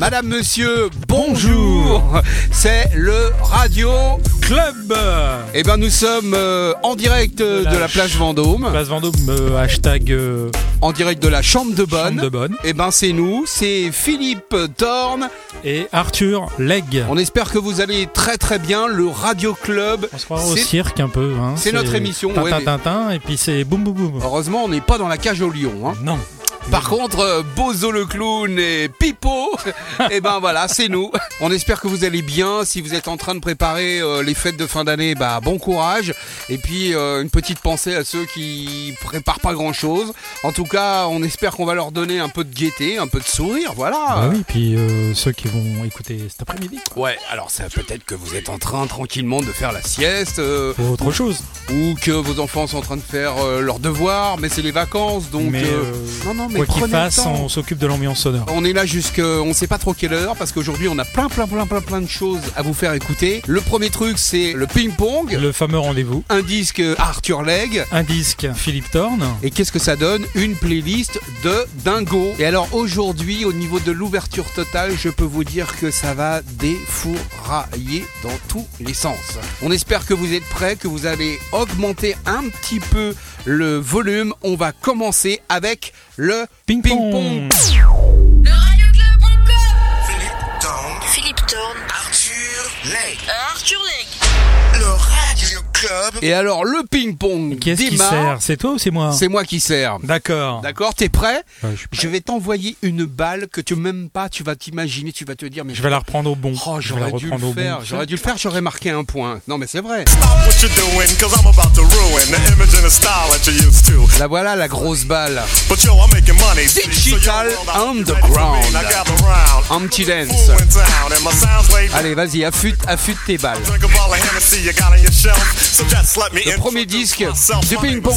Madame, monsieur, bonjour. C'est le Radio Club Eh ben, nous sommes euh, en direct euh, de la plage Vendôme, Place Vendôme, euh, hashtag euh, en direct de la Chambre de Bonne. Chambre de Bonne. Eh ben, c'est nous, c'est Philippe Thorne. Et Arthur Legge. On espère que vous allez très très bien. Le Radio Club. On se croit au cirque un peu. Hein. c'est notre émission, ouais, Tintin, mais- Tintin, et puis c'est boum boum boum. Heureusement, on n'est pas dans la cage au lion. Hein. Non. Par contre, euh, Bozo le clown et Pipo, eh ben voilà, c'est nous. On espère que vous allez bien. Si vous êtes en train de préparer euh, les fêtes de fin d'année, bah bon courage. Et puis euh, une petite pensée à ceux qui préparent pas grand chose. En tout cas, on espère qu'on va leur donner un peu de gaieté, un peu de sourire, voilà. Bah oui, puis euh, ceux qui vont écouter cet après-midi. Ouais, alors ça peut-être que vous êtes en train tranquillement de faire la sieste, euh, Ou autre chose. ou que vos enfants sont en train de faire euh, leurs devoirs, mais c'est les vacances, donc mais euh, euh, non non mais quoi qu'il fasse, on s'occupe de l'ambiance sonore. On est là jusque, on sait pas trop quelle heure parce qu'aujourd'hui on a plein plein plein plein plein de choses à vous faire écouter. Le premier truc c'est le ping pong, Le fameux rendez-vous. un disque Arthur Legg. Un disque Philippe Thorne. Et qu'est-ce que ça donne? Une playlist de dingo. Et alors aujourd'hui, au niveau de l'ouverture totale, je peux vous dire que ça va défourailler dans tous les sens. On espère que vous êtes prêts, que vous allez augmenter un petit peu le volume. On va commencer avec le Ping ping-pong. pong. Le radioclub.com Philippe Tang, Philippe Thorne, Arthur Legge. Arthur Legge. Club. Et alors le ping-pong Qui est-ce qui démarre. sert? C'est toi ou c'est moi? C'est moi qui sers. D'accord. D'accord, t'es prêt? Ouais, je suis prêt. Je vais t'envoyer une balle que tu même pas, tu vas t'imaginer, tu vas te dire mais Je vais la reprendre au bon. Oh, Je vais la j'aurais dû le reprendre au bon. faire, j'aurais dû le faire, j'aurais marqué un point. Non mais c'est vrai. Stop what you're doing, cause I'm about to ruin the image and the style that you're used to. La voilà la grosse balle. But yo, I'm making money. see, Digital Underground. petit dance. Allez, vas-y, affûte, affûte tes balles. Le premier disque My ping pong.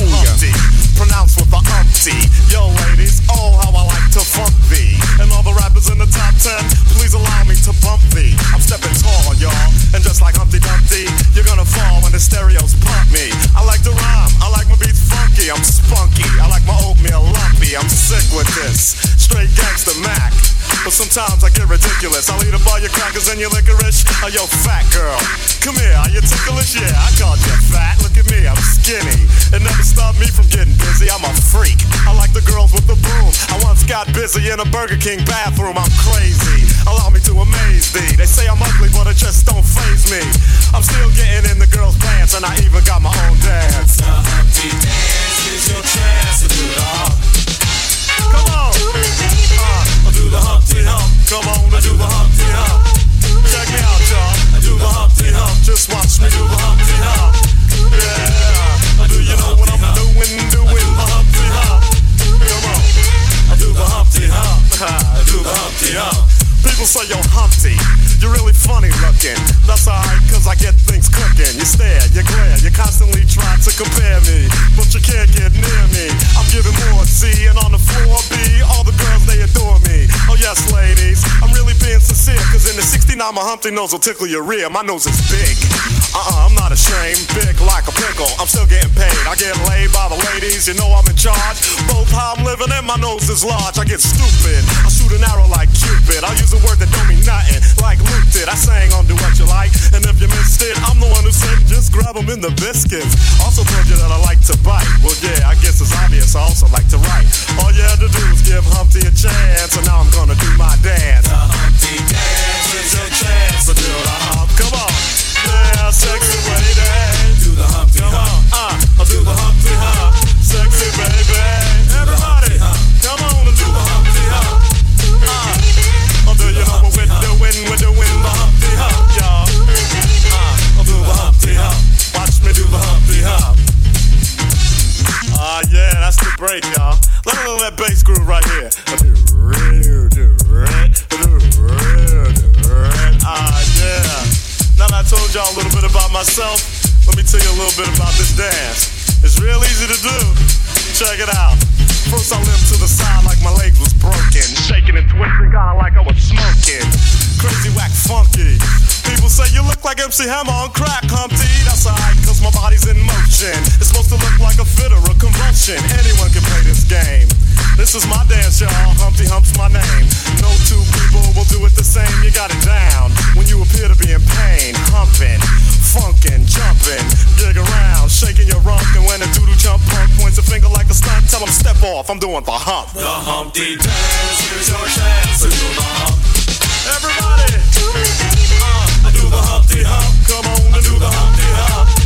Pronounced with the umpty. Yo, ladies, oh, how I like to funk thee. And all the rappers in the top ten, please allow me to bump thee. I'm stepping tall, y'all. And just like Humpty Dumpty, you're gonna fall when the stereos pump me. I like to rhyme, I like my beats funky. I'm spunky, I like my oatmeal lumpy. I'm sick with this. Straight gangster Mac. But sometimes I get ridiculous. I'll eat up all your crackers and your licorice. Oh, yo, fat girl, come here. Are you ticklish? Yeah, I called you fat. Look at me, I'm skinny. It never stopped me from getting busy. I'm a freak. I like the girls with the broom. I once got busy in a Burger King bathroom. I'm crazy. Allow me to amaze thee. They say I'm ugly, but it just don't phase me. I'm still getting in the girls' pants, and I even got my own dance. The dance is Come on. Uh, do the Humpty Hump. Come on, I do the Humpty Hump. Check me out, y'all. I do the Humpty Hump. Just watch me do the Humpty Hump. Yeah. Hump. People say you're Humpty. You're really funny looking. That's alright, cause I get things cooking. You stare, you glare, you constantly try to compare me. But you can't get near me. I'm giving more C, and on the floor B, all the girls they adore me. Oh yes, ladies, I'm really being sincere. Cause in the 69, my Humpty nose will tickle your rear. My nose is big. Uh-uh, I'm not ashamed. Big like a pickle. I'm still getting paid. I get laid by the ladies. You know I'm in charge. How I'm living and my nose is large. I get stupid. I shoot an arrow like Cupid. I use a word that don't mean nothing. Like Luke did. I sang on Do What You Like. And if you missed it, I'm the one who said just grab 'em in the biscuits. Also told you that I like to bite. Well, yeah, I guess it's obvious. I also like to write. All you had to do was give Humpty a chance. And now I'm gonna do my dance. The Humpty dance is your chance to do the y'all a little bit about myself, let me tell you a little bit about this dance. It's real easy to do. Check it out. First I limped to the side like my leg was broken. Shaking and twisting, kinda like I was smoking. Crazy, whack, funky. People say you look like MC Hammer on crack, Humpty. That's alright, cause my body's in motion. It's supposed to look like a fit or a convulsion. Anyone can play this game. This is my dance, y'all. Humpty Hump's my name. No two people will do it the same. You got it down when you appear to be in pain, humping funkin', jumpin', dig around, shaking your rump, and when a doodle jump punk points a finger like a stunt, tell him step off, I'm doing the hump. The Humpty Dance, here's your chance to do the hump. Everybody, do me, baby. Uh, I do the Humpty Hump, come on, I do the Humpty Hump.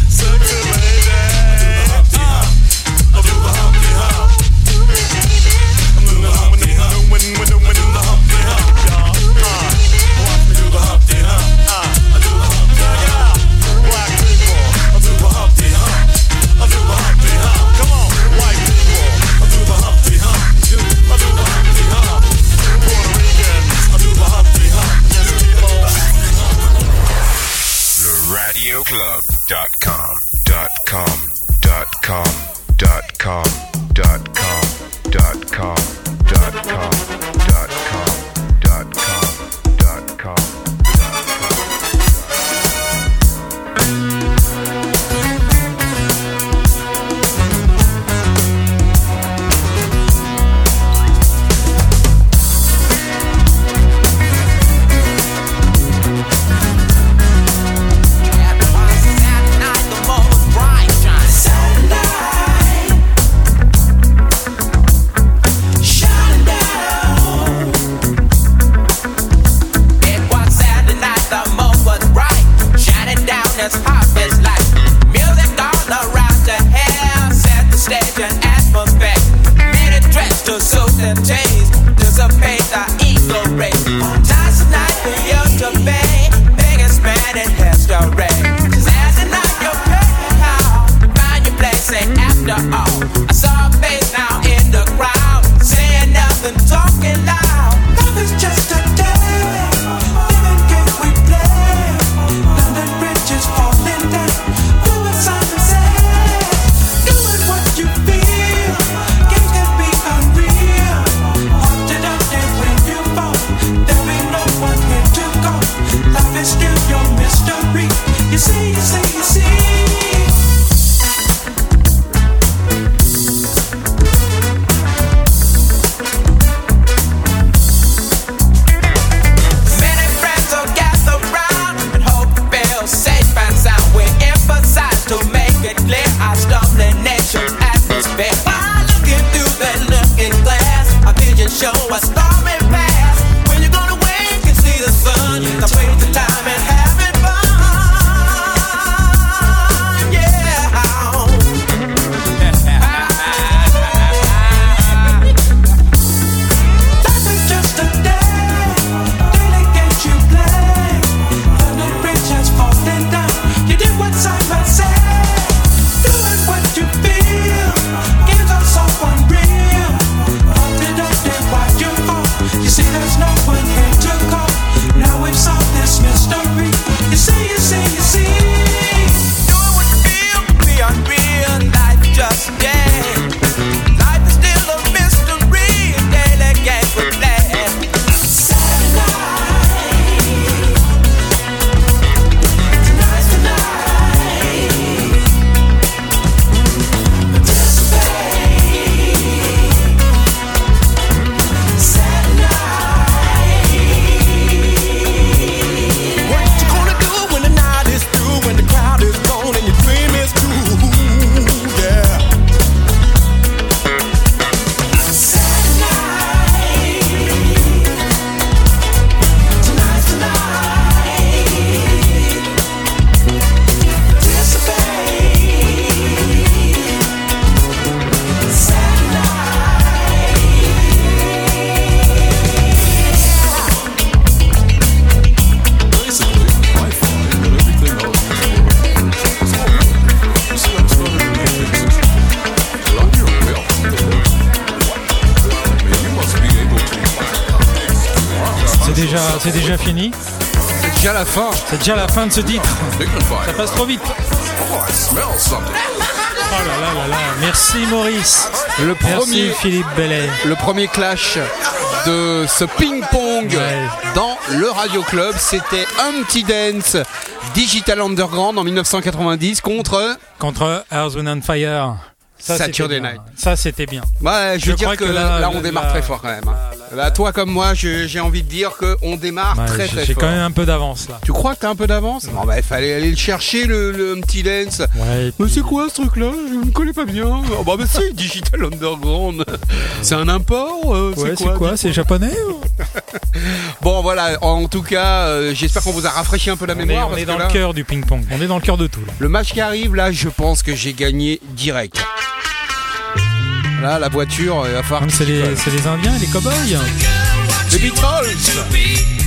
c'est déjà fini. C'est déjà la fin. C'est déjà la fin de ce titre. Ça passe trop vite. Oh, oh là là là là. Merci Maurice. Le premier, Merci Philippe Bellet. Le premier clash de ce ping-pong dans le Radio Club, c'était Humpty Dance Digital Underground en 1990 contre contre Earth, and Fire. Ça, Saturday Night. Ça c'était bien. Ouais, je, veux dire que, là, on démarre très fort quand même. Hein. Là, toi comme moi, j'ai envie de dire qu'on démarre Ouais, très j'ai- très J'ai quand même un peu d'avance là. Tu crois que t'as un peu d'avance Bon, bah, il fallait aller le chercher, le, le petit dance. Ouais, Mais c'est quoi ce truc-là Je ne connais pas bien. Oh, bah, bah si, Digital Underground. C'est un import euh, Ouais, C'est quoi, C'est japonais Bon, voilà, en tout cas, euh, j'espère qu'on vous a rafraîchi un peu la On est, mémoire. on parce est que dans là, le cœur du ping-pong. On est dans le cœur de tout là. le match qui arrive, là, je pense que j'ai gagné direct. Là, la voiture, il va falloir. C'est les, les Indiens et les cow-boys. Les Beatles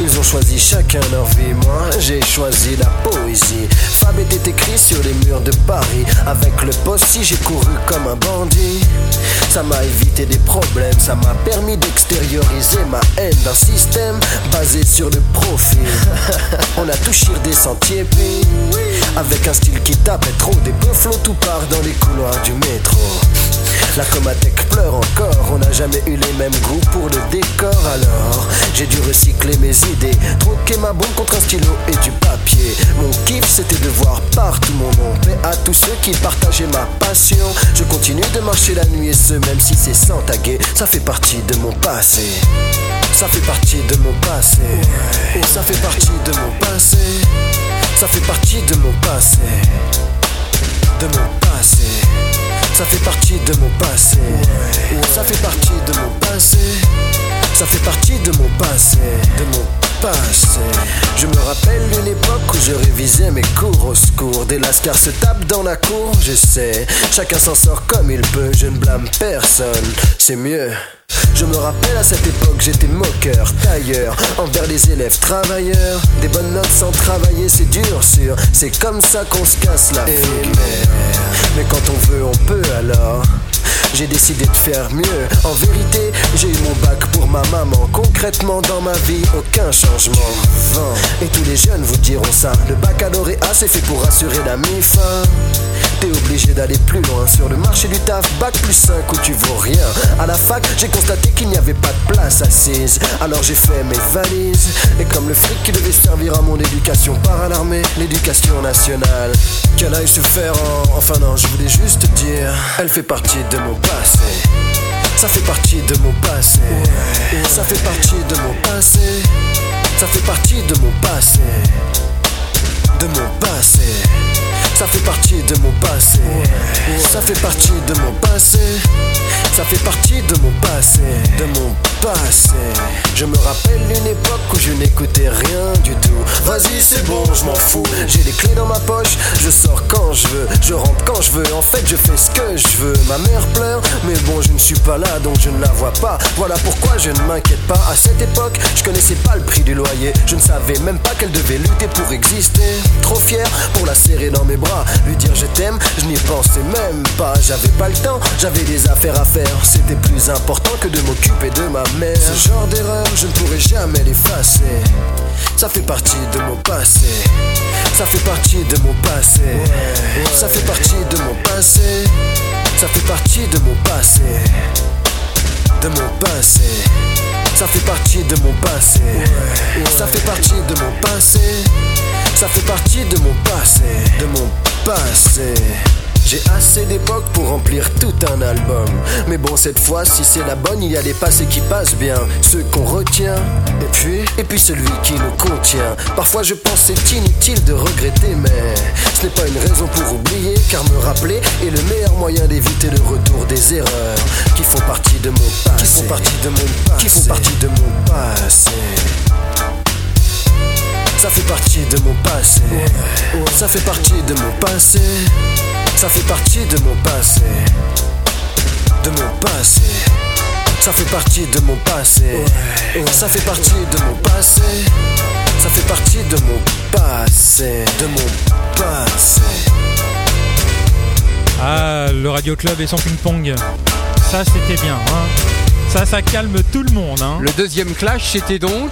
Ils ont choisi chacun leur vie, moi j'ai choisi la poésie. Fab était écrit sur les murs de Paris. Avec le poste, j'ai couru comme un bandit. Ça m'a évité des problèmes, ça m'a permis d'extérioriser ma haine d'un système basé sur le profit. On a tout chiré des sentiers, puis avec un style qui tapait trop, des peu flots tout part dans les couloirs du métro. La Comatec pleure encore, on n'a jamais eu les mêmes goûts pour le décor alors. J'ai dû recycler mes idées, troquer ma bombe contre un stylo et du papier. Mon kiff c'était de voir partout mon nom, paix à tous ceux qui partageaient ma passion. Je continue de marcher la nuit et ce même si c'est sans taguer, ça fait partie de mon passé. Ça fait partie de mon passé, et ça fait partie de mon passé. Ça fait partie de mon passé. De mon passé. Ça fait partie de mon passé. Ça fait partie de mon passé. Ça fait partie de mon passé. De mon passé. Je me rappelle une époque où je révisais mes cours au secours. Des lascars se tapent dans la cour, je sais. Chacun s'en sort comme il peut, je ne blâme personne. C'est mieux. Je me rappelle à cette époque, j'étais moqueur, tailleur, envers les élèves travailleurs. Des bonnes notes sans travailler, c'est dur, sûr. C'est comme ça qu'on se casse la figure. Mais quand on veut, on peut alors. J'ai décidé de faire mieux. En vérité, j'ai eu mon bac pour ma maman. Concrètement, dans ma vie, aucun changement. Et tous les jeunes vous diront ça. Le baccalauréat, c'est fait pour assurer la mi-fin. T'es obligé d'aller plus loin sur le marché du taf. Bac plus 5 où tu vaux rien. À la fac, j'ai constaté qu'il n'y avait pas de place assise. Alors j'ai fait mes valises. Et comme le fric qui devait servir à mon éducation par l'armée, l'éducation nationale. Qu'elle aille se faire en. Enfin non, je voulais juste dire. Elle fait partie de mon passé. Ça fait partie de mon passé. Ça fait partie de mon passé. Ça fait partie de mon passé. De mon passé. Ça fait partie de mon passé. Ça fait partie de mon passé. Ça fait partie de mon passé. De mon passé. Je me rappelle une époque où je n'écoutais rien du tout. Vas-y, c'est bon, je m'en fous. J'ai les clés dans ma poche. Je sors quand je veux. Je rentre quand je veux. En fait, je fais ce que je veux. Ma mère pleure, mais bon, je ne suis pas là donc je ne la vois pas. Voilà pourquoi je ne m'inquiète pas. À cette époque, je connaissais pas le prix du loyer. Je ne savais même pas qu'elle devait lutter pour exister. Trop fier pour la serrer dans mes bras. Lui dire je t'aime, je n'y pensais même pas. J'avais pas le temps, j'avais des affaires à faire. C'était plus important que de m'occuper de ma mère. Ce genre d'erreur, je ne pourrai jamais l'effacer. Ça fait partie de mon passé. Ça fait partie de mon passé. Ça fait partie de mon passé. Ça fait partie de mon passé. De mon passé. Ça fait partie de mon passé. Ça fait partie de mon passé. Ça fait partie de mon passé. De mon passé. J'ai assez d'époque pour remplir tout un album. Mais bon, cette fois, si c'est la bonne, il y a des passés qui passent bien. Ceux qu'on retient, et puis, et puis celui qui nous contient. Parfois, je pense c'est inutile de regretter, mais ce n'est pas une raison pour oublier, car me rappeler est le meilleur moyen d'éviter le retour des erreurs qui font partie de mon passé. Qui font partie de mon passé. Qui font partie de mon passé. Ça fait partie de mon passé. Ça fait partie de mon passé. Ça fait partie de mon passé. De mon passé. Ça fait partie de mon passé. Ça fait partie de mon passé. Ça fait partie de mon passé. De mon passé. Ah, le Radio Club et son ping-pong. Ça, c'était bien. Hein. Ça, ça calme tout le monde. Hein. Le deuxième clash, c'était donc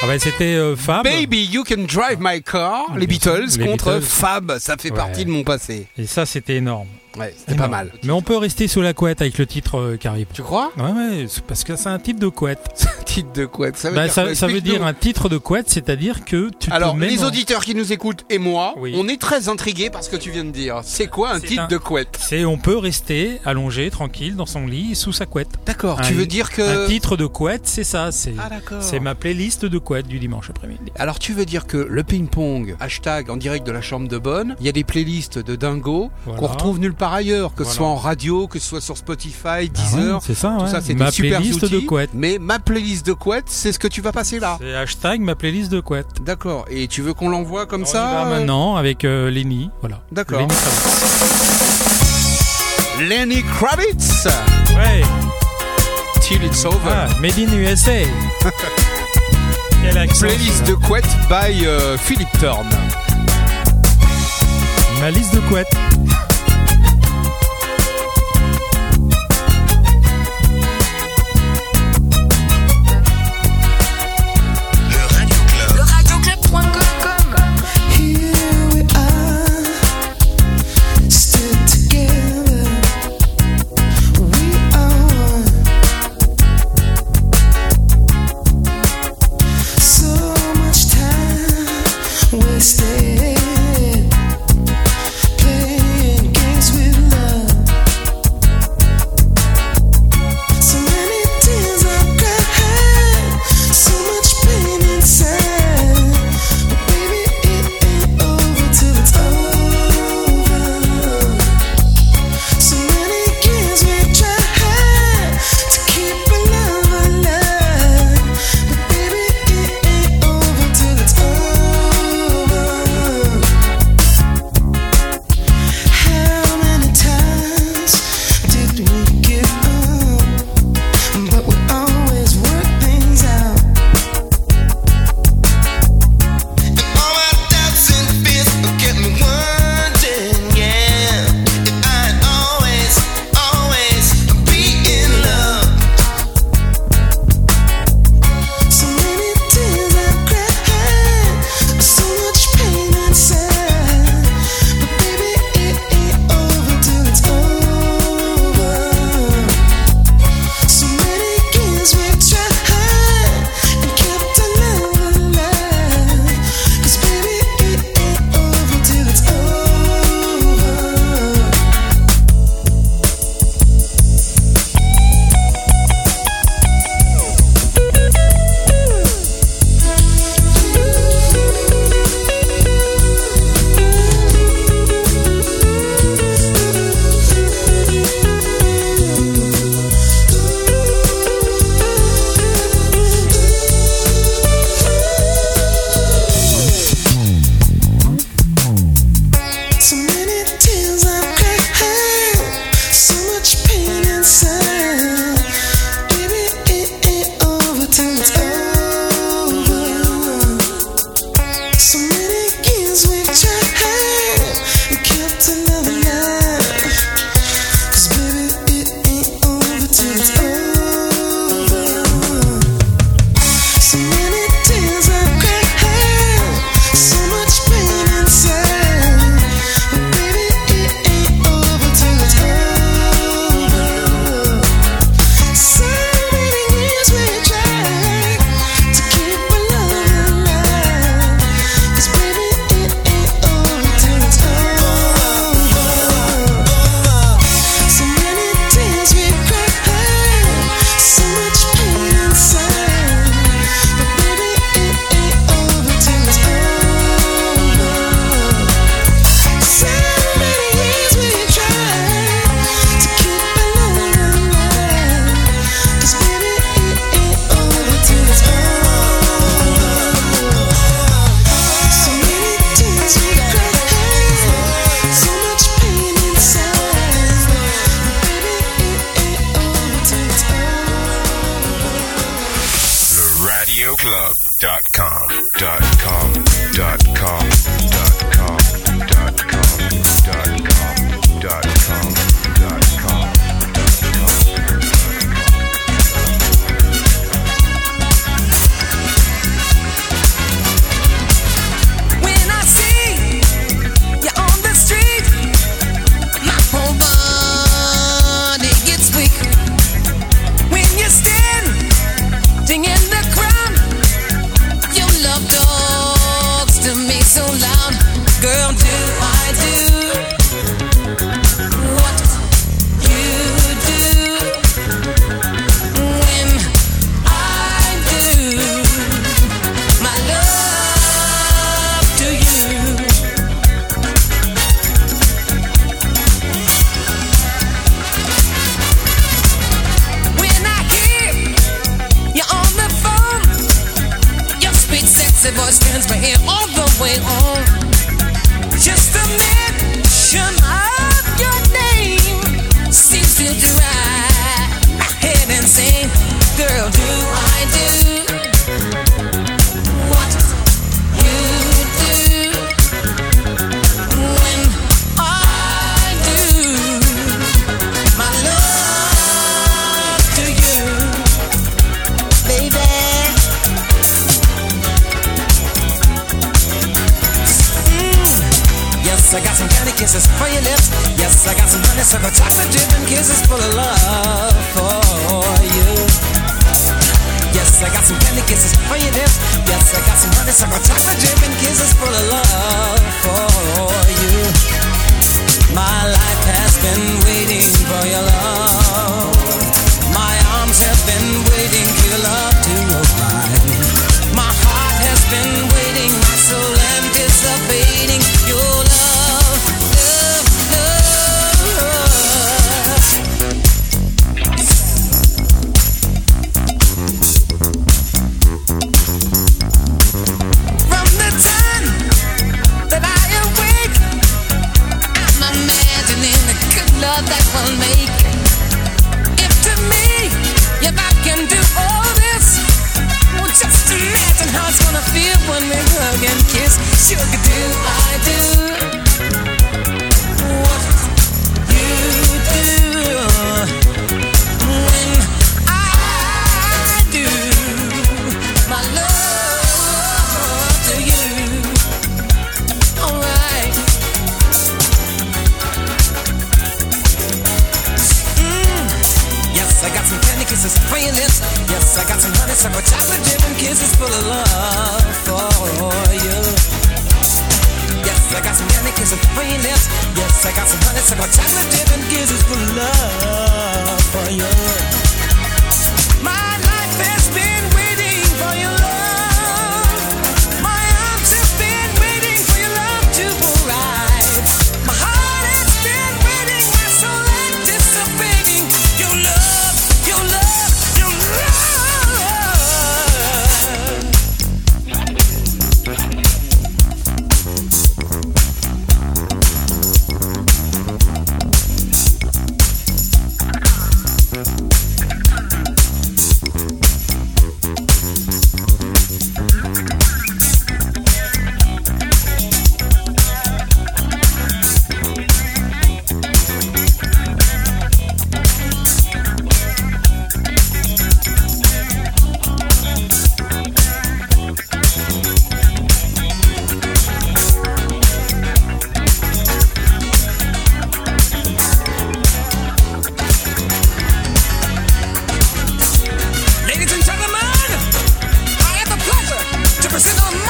Ah bah, c'était euh, Fab. Baby You Can Drive My Car, les Beatles les contre Beatles. Fab. Ça fait Ouais. partie de mon passé. Et ça, c'était énorme. Ouais, c'était pas mal. Mais on peut rester sous la couette avec le titre euh, qui arrive. Tu crois? Ouais, ouais, parce que c'est un titre de couette. Titre de couette, ça veut Bah, dire ça, quoi? ça veut Explique-nous. dire un titre de couette, c'est-à-dire que tu Alors, te mets les auditeurs qui nous écoutent et moi, Oui. on est très intrigués par ce que tu viens de dire. C'est quoi un titre un- de couette? C'est on peut rester allongé, tranquille, dans son lit, sous sa couette. D'accord, Un- tu veux dire que... Un titre de couette, c'est ça. C'est Ah ma playlist de couette du dimanche après-midi. Alors tu veux dire que le ping-pong, hashtag en direct de la chambre de bonne, il y a des playlists de dingo Voilà. qu'on retrouve nulle part ailleurs, que ce soit en radio, que ce soit sur Spotify, Ah ouais, Deezer, c'est ça, tout ouais. ça c'est ma des super playlist outils. de couette. Mais ma playlist de couette, c'est ce que tu vas passer là. C'est hashtag ma playlist de couette. D'accord. Et tu veux qu'on l'envoie comme On y ça va euh, maintenant avec euh, Lenny, voilà. D'accord. Lenny Kravitz. Lenny Kravitz, Ouais. Till It's Over. Ah, Made in USA. Playlist de couette by euh, Philip Thorne. Ma liste de couette. Cause not matter.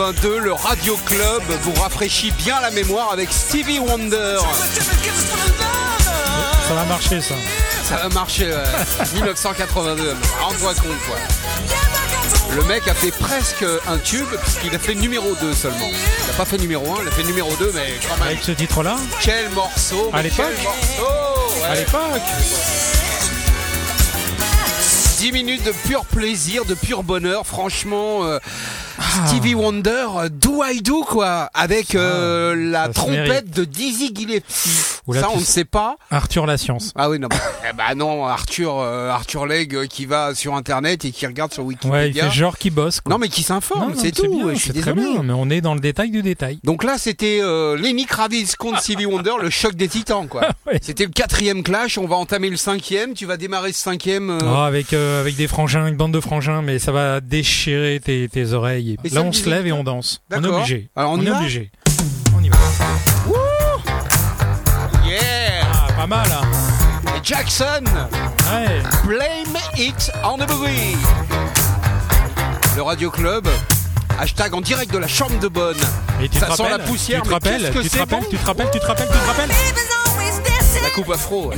1982, le Radio Club vous rafraîchit bien la mémoire avec Stevie Wonder. Ça va marcher, ça. Ça va marcher, ouais. 1982, rends-toi compte, quoi. Le mec a fait presque un tube, puisqu'il a fait numéro 2 seulement. Il n'a pas fait numéro 1, il a fait numéro 2, mais quand même. Avec ce titre-là, Quel morceau À l'époque ouais. à l'époque. 10 minutes de pur plaisir, de pur bonheur, franchement. euh. Stevie Wonder, euh, Do I Do quoi, avec euh, la trompette de Dizzy Gillespie. Oula, Ça, on ne sait pas. Arthur la science. Ah oui, non. bah, eh bah non, Arthur, euh, Arthur Legge euh, qui va sur Internet et qui regarde sur Ouais, il Wikipédia. fait genre qui bosse. Quoi. non, mais qui s'informe, c'est tout. bien, je suis c'est très bien, mais on est dans le détail du détail. Donc là, c'était euh, Lenny Kravitz contre Stevie Wonder, le choc des titans, quoi. Ouais. C'était le quatrième clash. On va entamer le cinquième. Tu vas démarrer ce cinquième. euh, Oh, avec, avec des frangins, une bande de frangins, mais ça va déchirer tes, tes oreilles. Et Là, on se lève et on danse. On est obligé. Alors, on y est obligé. On y va. Mal. hein. Et Jackson, Ouais. blame it on the boogie. Le Radio Club. Hashtag en direct de la chambre de bonne. Et tu Ça te sent rappelles la poussière, Tu te mais rappelles qu'est-ce que Tu te rappelles bon Tu te rappelles Tu te rappelles Tu te rappelles Baby's always dancing. La coupe afro. ouais.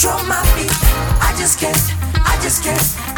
Control my feet. I just can't, I just can't,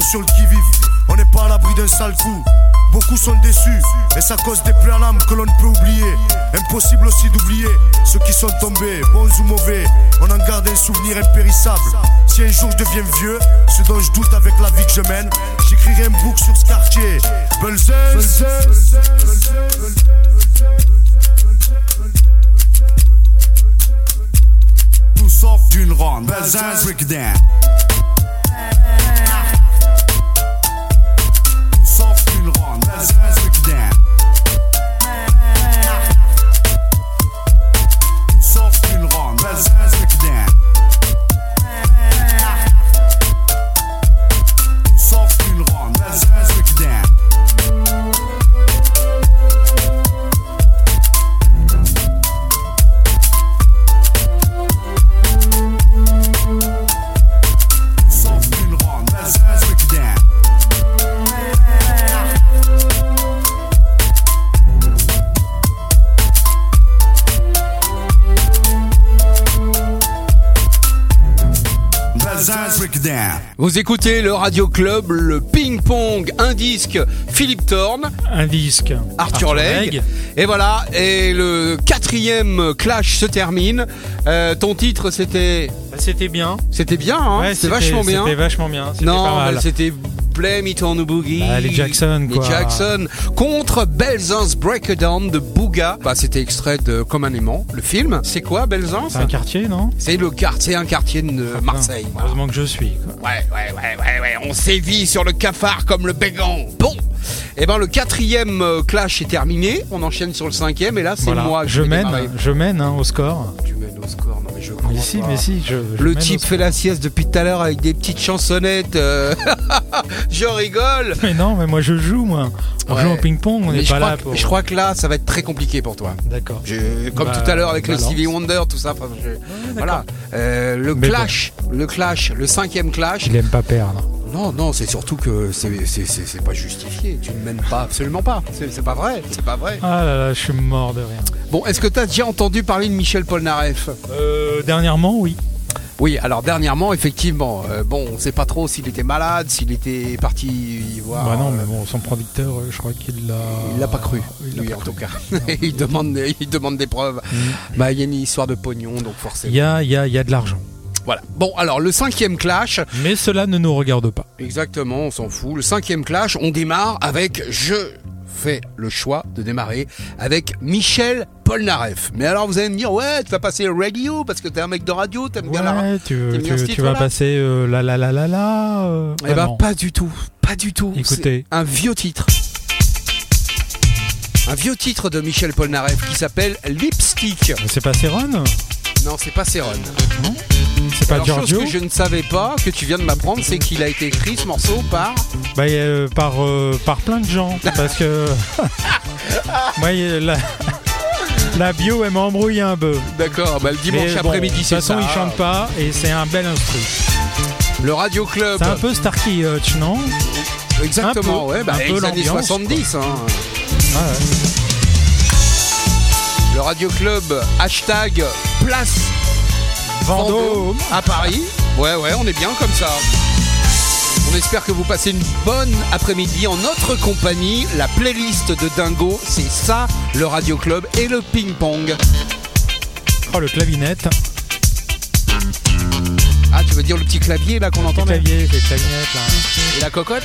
Sur le qui-vive. On n'est pas à l'abri d'un sale coup. Beaucoup sont déçus, et ça cause des à l'âme que l'on ne peut oublier. Impossible aussi d'oublier ceux qui sont tombés, bons ou mauvais. On en garde un souvenir impérissable. Si un jour je deviens vieux, ce dont je doute avec la vie que je mène, j'écrirai un bouc sur ce quartier. Tout sort d'une ronde. Belzins, Rickdown. Vous écoutez le Radio Club, le ping-pong, un disque, Philippe Thorne, Un disque. Arthur Legge. Et voilà, et le quatrième clash se termine. Euh, ton titre, c'était, Bah, C'était bien. c'était bien, hein Ouais, c'était vachement bien. C'était vachement bien. C'était Non, pas mal. c'était Blame It on Boogie. Bah, les Jackson, Les quoi. Jackson contre Belzance Breakdown de Booga. Bah, c'était extrait de Comme un aimant, le film. C'est quoi Belzance C'est un quartier, non C'est le quartier, un quartier de Marseille. voilà. Heureusement que je suis. quoi. Ouais, ouais, ouais, ouais, ouais, on sévit sur le cafard comme le bégan. Bon, eh ben le quatrième euh, clash est terminé, on enchaîne sur le cinquième et là c'est Voilà. moi. qui je mène, je mène hein, au score. Tu mènes au score, non mais je crois Mais si, pas. mais si, je. je Le mène type fait la sieste depuis tout à l'heure avec des petites chansonnettes. euh, je rigole. Mais non, mais moi je joue, moi. On Ouais. joue au ping-pong, on n'est pas là que, pour. je crois que là, ça va être très compliqué pour toi. D'accord. Comme Bah, tout à l'heure avec le balance. Stevie Wonder, tout ça. je- voilà. Euh, le Mais clash, le clash, le cinquième clash. Il aime pas perdre. Non, non, c'est surtout que c'est pas justifié. Tu ne mènes pas, absolument pas. C'est c'est pas vrai, c'est pas vrai. Ah là là, je suis mort de rien. Bon, est-ce que tu as déjà entendu parler de Michel Polnareff? Euh, dernièrement, oui. Oui, alors dernièrement, effectivement, euh, bon, on sait pas trop s'il était malade, s'il était parti voir. bah non, mais euh, bon, son producteur, euh, je crois qu'il l'a. Il l'a pas cru, Il l'a lui pas en cru. tout cas. il, demande, il demande des preuves. Bah, il y a une histoire de pognon, donc forcément. Il y a, il y, a, il y a de l'argent. Voilà. Bon, alors le cinquième clash, Mais cela ne nous regarde pas. exactement, on s'en fout. Le cinquième clash, on démarre avec je fais le choix de démarrer avec Michel Mais alors vous allez me dire, ouais, tu vas passer radio parce que t'es un mec de radio, t'aimes bien la Ouais, tu, bien tu, vas passer euh, la la la la la. euh, Eh ben pas du tout, pas du tout. Écoutez. Un vieux titre. Un vieux titre de Michel Polnareff qui s'appelle Lipstick. C'est pas Céron Non, c'est pas Céron. C'est pas Alors, chose Giorgio que je ne savais pas, que tu viens de m'apprendre, c'est qu'il a été écrit ce morceau par. bah, euh, par, euh, par plein de gens. parce que. Moi, la, la bio, elle m'embrouille un peu. D'accord, bah, le dimanche Mais bon, après-midi, De c'est toute façon, ça. il chante pas et c'est un bel instru. Le Radio Club. C'est un peu Starkey Hutch, non? Exactement, un peu, ouais, bah, un peu les années l'ambiance, 70. hein. Ouais. Le Radio Club, hashtag place Vendôme. à Paris. Ouais, ouais, on est bien comme ça. On espère que vous passez une bonne après-midi en notre compagnie. La playlist de Dingo, c'est ça, le Radio Club et le ping-pong. Oh, le clavinette. Ah, tu veux dire le petit clavier là qu'on Le entend là clavier, c'est le clavinette, là. Et la cocotte?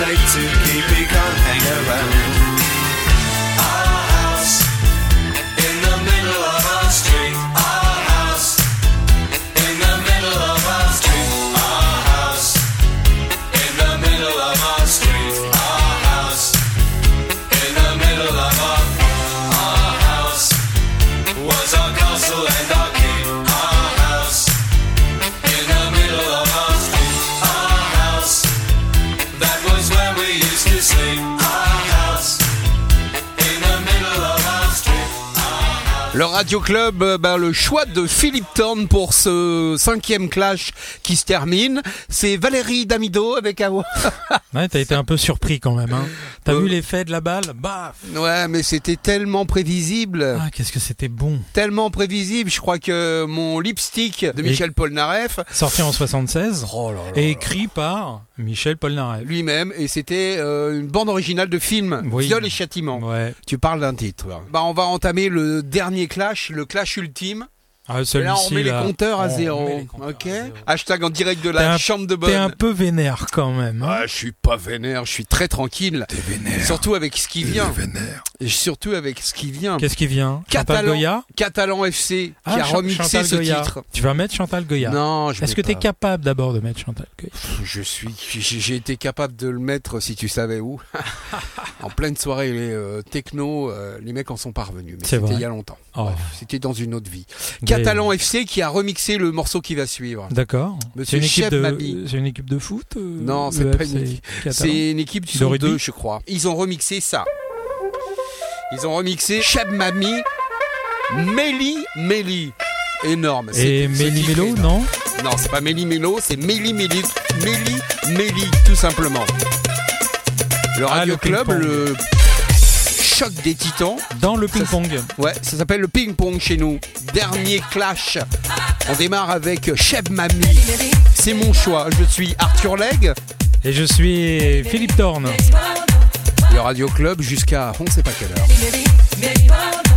Date to keep, he can't hang around. Radio Club, euh, ben, le choix de Philippe Thorne pour ce cinquième clash qui se termine, c'est Valérie Damido avec un... Ouais, t'as été un peu surpris quand même. Hein. T'as Euh. vu l'effet de la balle? Baf Ouais, mais c'était tellement prévisible. Ah, qu'est-ce que c'était bon. Tellement prévisible, je crois que mon lipstick de Michel Polnareff, Sorti en 76 Oh là là et écrit par Michel Polnareff. lui-même, et c'était euh, une bande originale de film, Oui. Viol et Châtiment. Ouais. Tu parles d'un titre. Bah, on va entamer le dernier clash, le clash ultime. Ah, Et là, on met les là, compteurs à on zéro. met les compteurs Ok. à zéro. Hashtag en direct de la un- chambre de T'es un bonne. peu vénère quand même. hein. Ah, je suis pas vénère, je suis très tranquille. T'es vénère. Surtout avec ce qui vient. Et surtout avec ce qui vient. Qu'est-ce qui vient? Chantal Catalan, Goya? Catalan FC qui Ah, a Ch- remixé Chantal ce Goya. titre. Tu vas mettre Chantal Goya Non, je Est-ce que t'es capable d'abord de mettre Chantal Goya? Je suis, j'ai été capable de le mettre si tu savais où. en pleine soirée, les euh, techno, euh, les mecs en sont parvenus. Mais C'est c'était il y a longtemps. Oh. Bref, c'était dans une autre vie. Catalan FC qui a remixé le morceau qui va suivre. D'accord. Monsieur C'est une équipe Cheb de, Mabi. c'est une équipe de foot euh, Non, c'est pas une équipe. C'est une équipe qui De deux, je crois. Ils ont remixé ça. Ils ont remixé Cheb Mami, Meli Meli. Énorme. Et est énorme. non Non, c'est pas Méli Mélo, c'est Méli Méli, Méli Méli, tout simplement. Le Ah, Radio le Club, le choc des titans. Dans le ping-pong. Ouais, ça s'appelle le ping-pong chez nous. Dernier clash. On démarre avec Cheb Mami. C'est mon choix. Je suis Arthur Legge. Et je suis Philippe Thorne. Le Radio Club jusqu'à on sait pas quelle heure.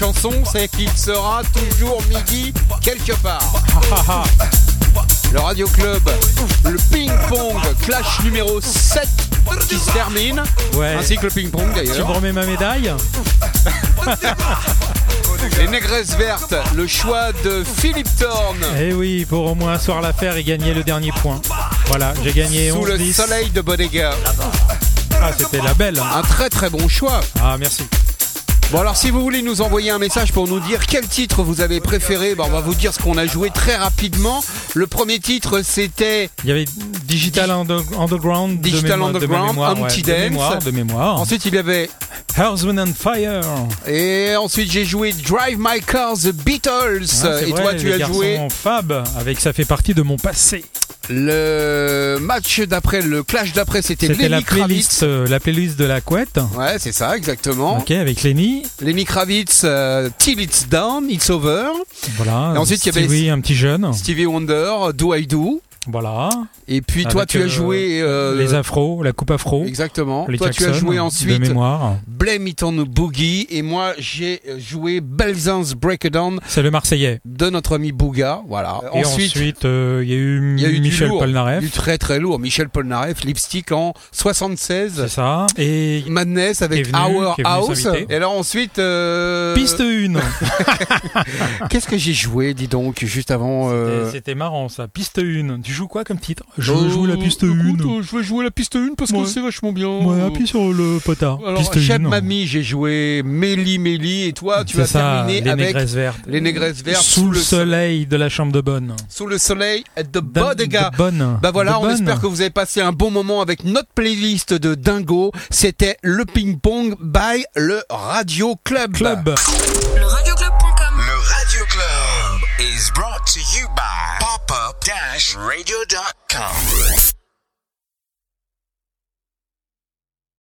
Chanson, c'est qu'il sera toujours midi quelque part. Le Radio Club, le ping-pong clash numéro 7 qui se termine, Ouais. ainsi que le ping-pong Tu me d'ailleurs. remets ma médaille? Les négresses vertes, le choix de Philippe Thorne Eh oui, pour au moins asseoir l'affaire et gagner le dernier point. Voilà, j'ai gagné sous 11 le 10. soleil de Bodega. Ah, c'était la belle. Un très très bon choix. Ah, merci. Bon alors si vous voulez nous envoyer un message pour nous dire quel titre vous avez préféré, on va vous dire ce qu'on a joué très rapidement. Le premier titre c'était Il y avait Digital Under- Underground, Digital de Underground, de mémoire, ouais, de Dance. mémoire, de mémoire. ensuite il y avait Wind and Fire. et ensuite j'ai joué Drive My Car The Beatles Ah, et vrai, toi tu les as joué Fab avec ça fait partie de mon passé. Le match d'après, le clash d'après c'était C'était la Lenny Kravitz. playlist, euh, la playlist de la couette. Ouais c'est ça exactement. Ok, avec Lenny. Lenny Kravitz euh, Till It's Down, It's Over. Voilà. Et ensuite, il y avait- Stevie, un petit jeune. Stevie Wonder, Do I Do. Voilà. Et puis toi tu as euh, joué euh, Les afros, la coupe afro. exactement. Les toi tu as joué de ensuite mémoire. Blame It on Boogie et moi j'ai euh, joué Belzance Breakdown C'est le Marseillais. de notre ami Bouga. Voilà. Et ensuite, euh, il y a eu, y a eu Michel lourd, Polnareff. du très très lourd. Michel Polnareff, Lipstick en 76. C'est ça. Et Madness avec venu- Our House. Et alors ensuite, euh, piste 1. qu'est-ce que j'ai joué, dis donc, juste avant C'était marrant ça. Piste 1. Tu joues quoi comme titre? Je euh, joue la piste 1. écoute, euh, je vais jouer la piste 1 parce que c'est vachement bien. Ouais, appuie sur le potard. Alors, 1. Mamie, j'ai joué Méli Méli et toi, tu ça, terminer les avec négresses vertes. les négresses vertes Sous, le soleil de la chambre de bonne. sous le soleil de De- Bodega. de bonne. Bah voilà, De on bonne. espère que vous avez passé un bon moment avec notre playlist de Dingo. C'était le ping pong by le Radio Club. Club. Le radioclub.com Le Radio Club is brought to you by popup-radio.com.